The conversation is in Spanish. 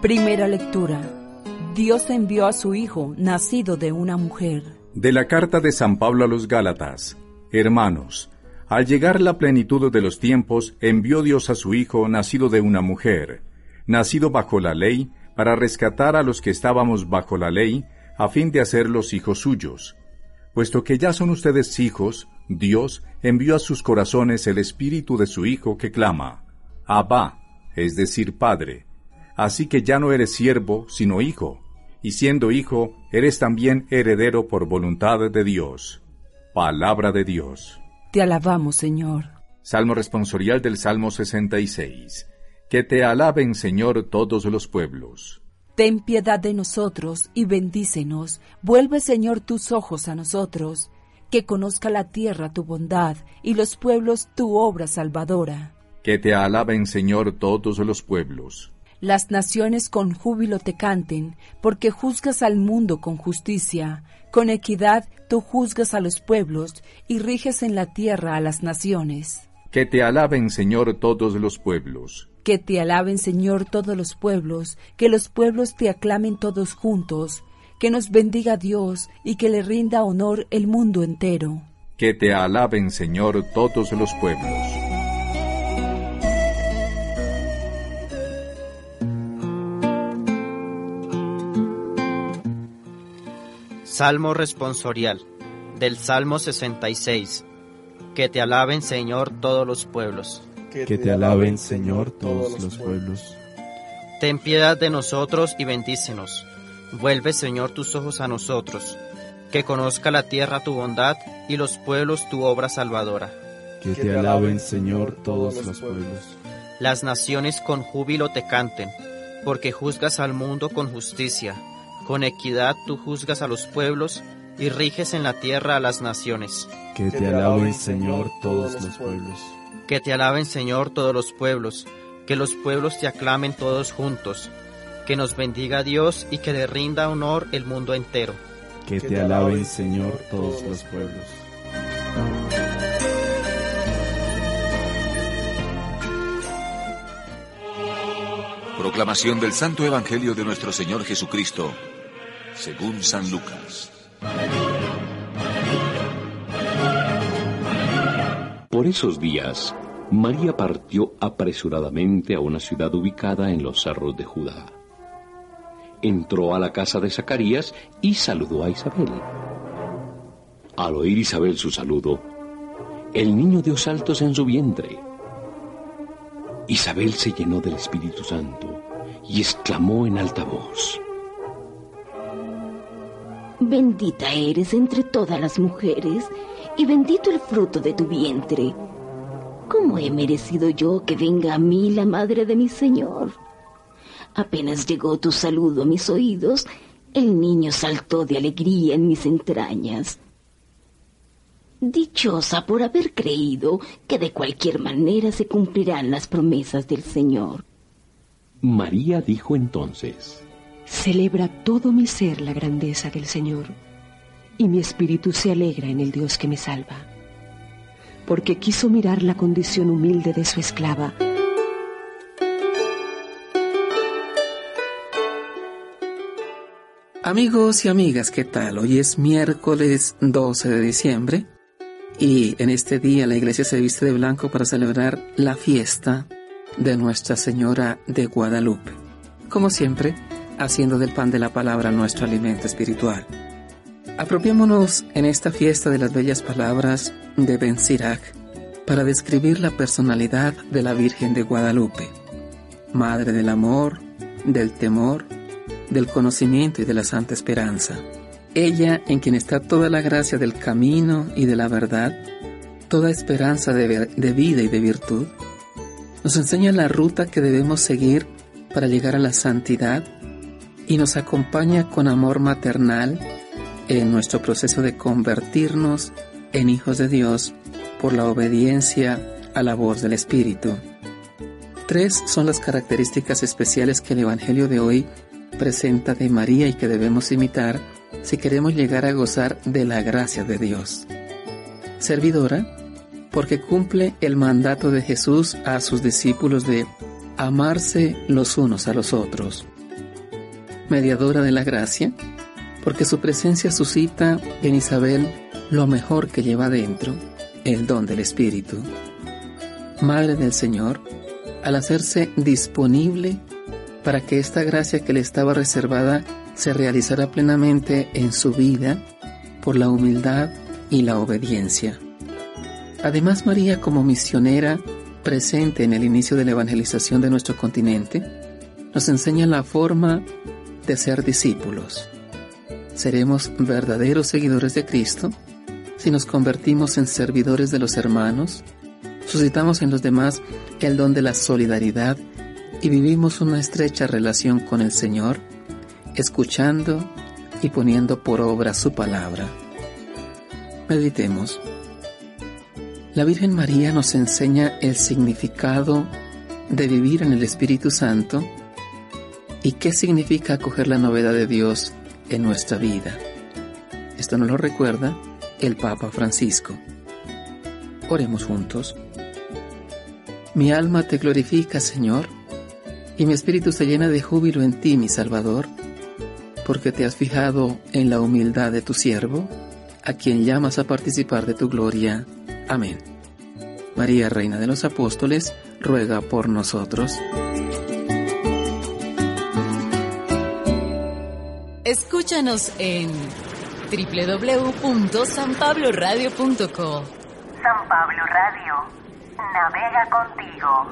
Primera lectura. Dios envió a su Hijo, nacido de una mujer. De la carta de San Pablo a los Gálatas. Hermanos, al llegar la plenitud de los tiempos, envió Dios a su Hijo, nacido de una mujer, nacido bajo la ley, para rescatar a los que estábamos bajo la ley, a fin de hacerlos hijos suyos. Puesto que ya son ustedes hijos, Dios envió a sus corazones el espíritu de su Hijo que clama, Abba, es decir, Padre. Así que ya no eres siervo, sino hijo, y siendo hijo, eres también heredero por voluntad de Dios. Palabra de Dios. Te alabamos, Señor. Salmo responsorial del Salmo 66. Que te alaben, Señor, todos los pueblos. Ten piedad de nosotros y bendícenos. Vuelve, Señor, tus ojos a nosotros. Que conozca la tierra tu bondad y los pueblos tu obra salvadora. Que te alaben, Señor, todos los pueblos las naciones con júbilo te canten, porque juzgas al mundo con justicia. Con equidad tú juzgas a los pueblos y riges en la tierra a las naciones. Que te alaben, Señor, todos los pueblos. Que te alaben, Señor, todos los pueblos, que los pueblos te aclamen todos juntos, que nos bendiga Dios y que le rinda honor el mundo entero. Que te alaben, Señor, todos los pueblos. Salmo responsorial del Salmo 66. Que te alaben, Señor, todos los pueblos. Que te alaben, Señor, todos los pueblos. Ten piedad de nosotros y bendícenos. Vuelve, Señor, tus ojos a nosotros. Que conozca la tierra tu bondad y los pueblos tu obra salvadora. Que te alaben, Señor, todos los pueblos. Las naciones con júbilo te canten, porque juzgas al mundo con justicia con equidad tú juzgas a los pueblos y riges en la tierra a las naciones. Que te alaben, Señor, todos los pueblos. Que te alaben, Señor, todos los pueblos. Que los pueblos te aclamen todos juntos. Que nos bendiga Dios y que le rinda honor el mundo entero. Que te alaben, Señor, todos los pueblos. Proclamación del Santo Evangelio de nuestro Señor Jesucristo según San Lucas. Por esos días, María partió apresuradamente a una ciudad ubicada en los cerros de Judá. Entró a la casa de Zacarías y saludó a Isabel. Al oír Isabel su saludo, el niño dio saltos en su vientre. Isabel se llenó del Espíritu Santo y exclamó en alta voz, Bendita eres entre todas las mujeres, y bendito el fruto de tu vientre. ¿Cómo he merecido yo que venga a mí la madre de mi Señor? Apenas llegó tu saludo a mis oídos, el niño saltó de alegría en mis entrañas. Dichosa por haber creído que de cualquier manera se cumplirán las promesas del Señor. María dijo entonces, Celebra todo mi ser la grandeza del Señor, y mi espíritu se alegra en el Dios que me salva, porque quiso mirar la condición humilde de su esclava. Amigos y amigas, ¿qué tal? Hoy es miércoles 12 de diciembre y en este día la iglesia se viste de blanco para celebrar la fiesta de Nuestra Señora de Guadalupe. Como siempre, haciendo del pan de la palabra nuestro alimento espiritual. Apropiémonos en esta fiesta de las bellas palabras de Ben Sirac para describir la personalidad de la Virgen de Guadalupe, Madre del amor, del temor, del conocimiento y de la santa esperanza. Ella en quien está toda la gracia del camino y de la verdad, toda esperanza de, de vida y de virtud, Nos enseña la ruta que debemos seguir para llegar a la santidad y nos acompaña con amor maternal en nuestro proceso de convertirnos en hijos de Dios por la obediencia a la voz del Espíritu. Tres son las características especiales que el Evangelio de hoy presenta de María y que debemos imitar si queremos llegar a gozar de la gracia de Dios. Servidora, porque cumple el mandato de Jesús a sus discípulos de amarse los unos a los otros. Mediadora de la gracia, porque su presencia suscita en Isabel lo mejor que lleva dentro, el don del Espíritu. Madre del Señor, al hacerse disponible para que esta gracia que le estaba reservada se realizara plenamente en su vida por la humildad y la obediencia. Además, María como misionera presente en el inicio de la evangelización de nuestro continente, nos enseña la forma de ser discípulos. Seremos verdaderos seguidores de Cristo si nos convertimos en servidores de los hermanos, suscitamos en los demás el don de la solidaridad y vivimos una estrecha relación con el Señor, escuchando y poniendo por obra su palabra. Meditemos. La Virgen María nos enseña el significado de vivir en el Espíritu Santo y qué significa acoger la novedad de Dios en nuestra vida. Esto nos lo recuerda el Papa Francisco. Oremos juntos. Mi alma te glorifica, Señor, y mi espíritu se llena de júbilo en ti, mi Salvador, porque te has fijado en la humildad de tu siervo, a quien llamas a participar de tu gloria. Amén. María, Reina de los Apóstoles, ruega por nosotros. Escúchanos en www.sanpabloradio.co. San Pablo Radio, navega contigo.